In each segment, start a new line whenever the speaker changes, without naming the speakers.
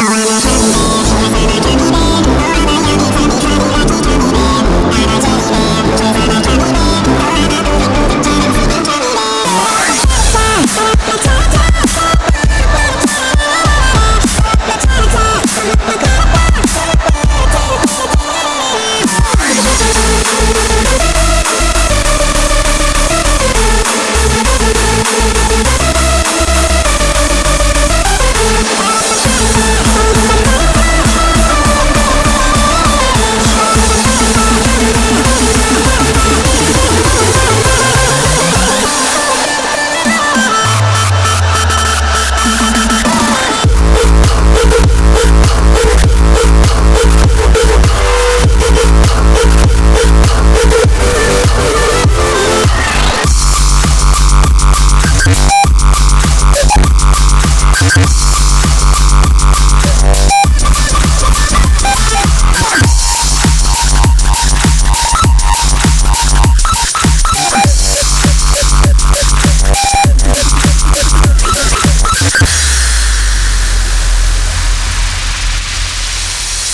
I'm gonna hold you, I'm gonna hold you, I'm gonna hold you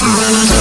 Run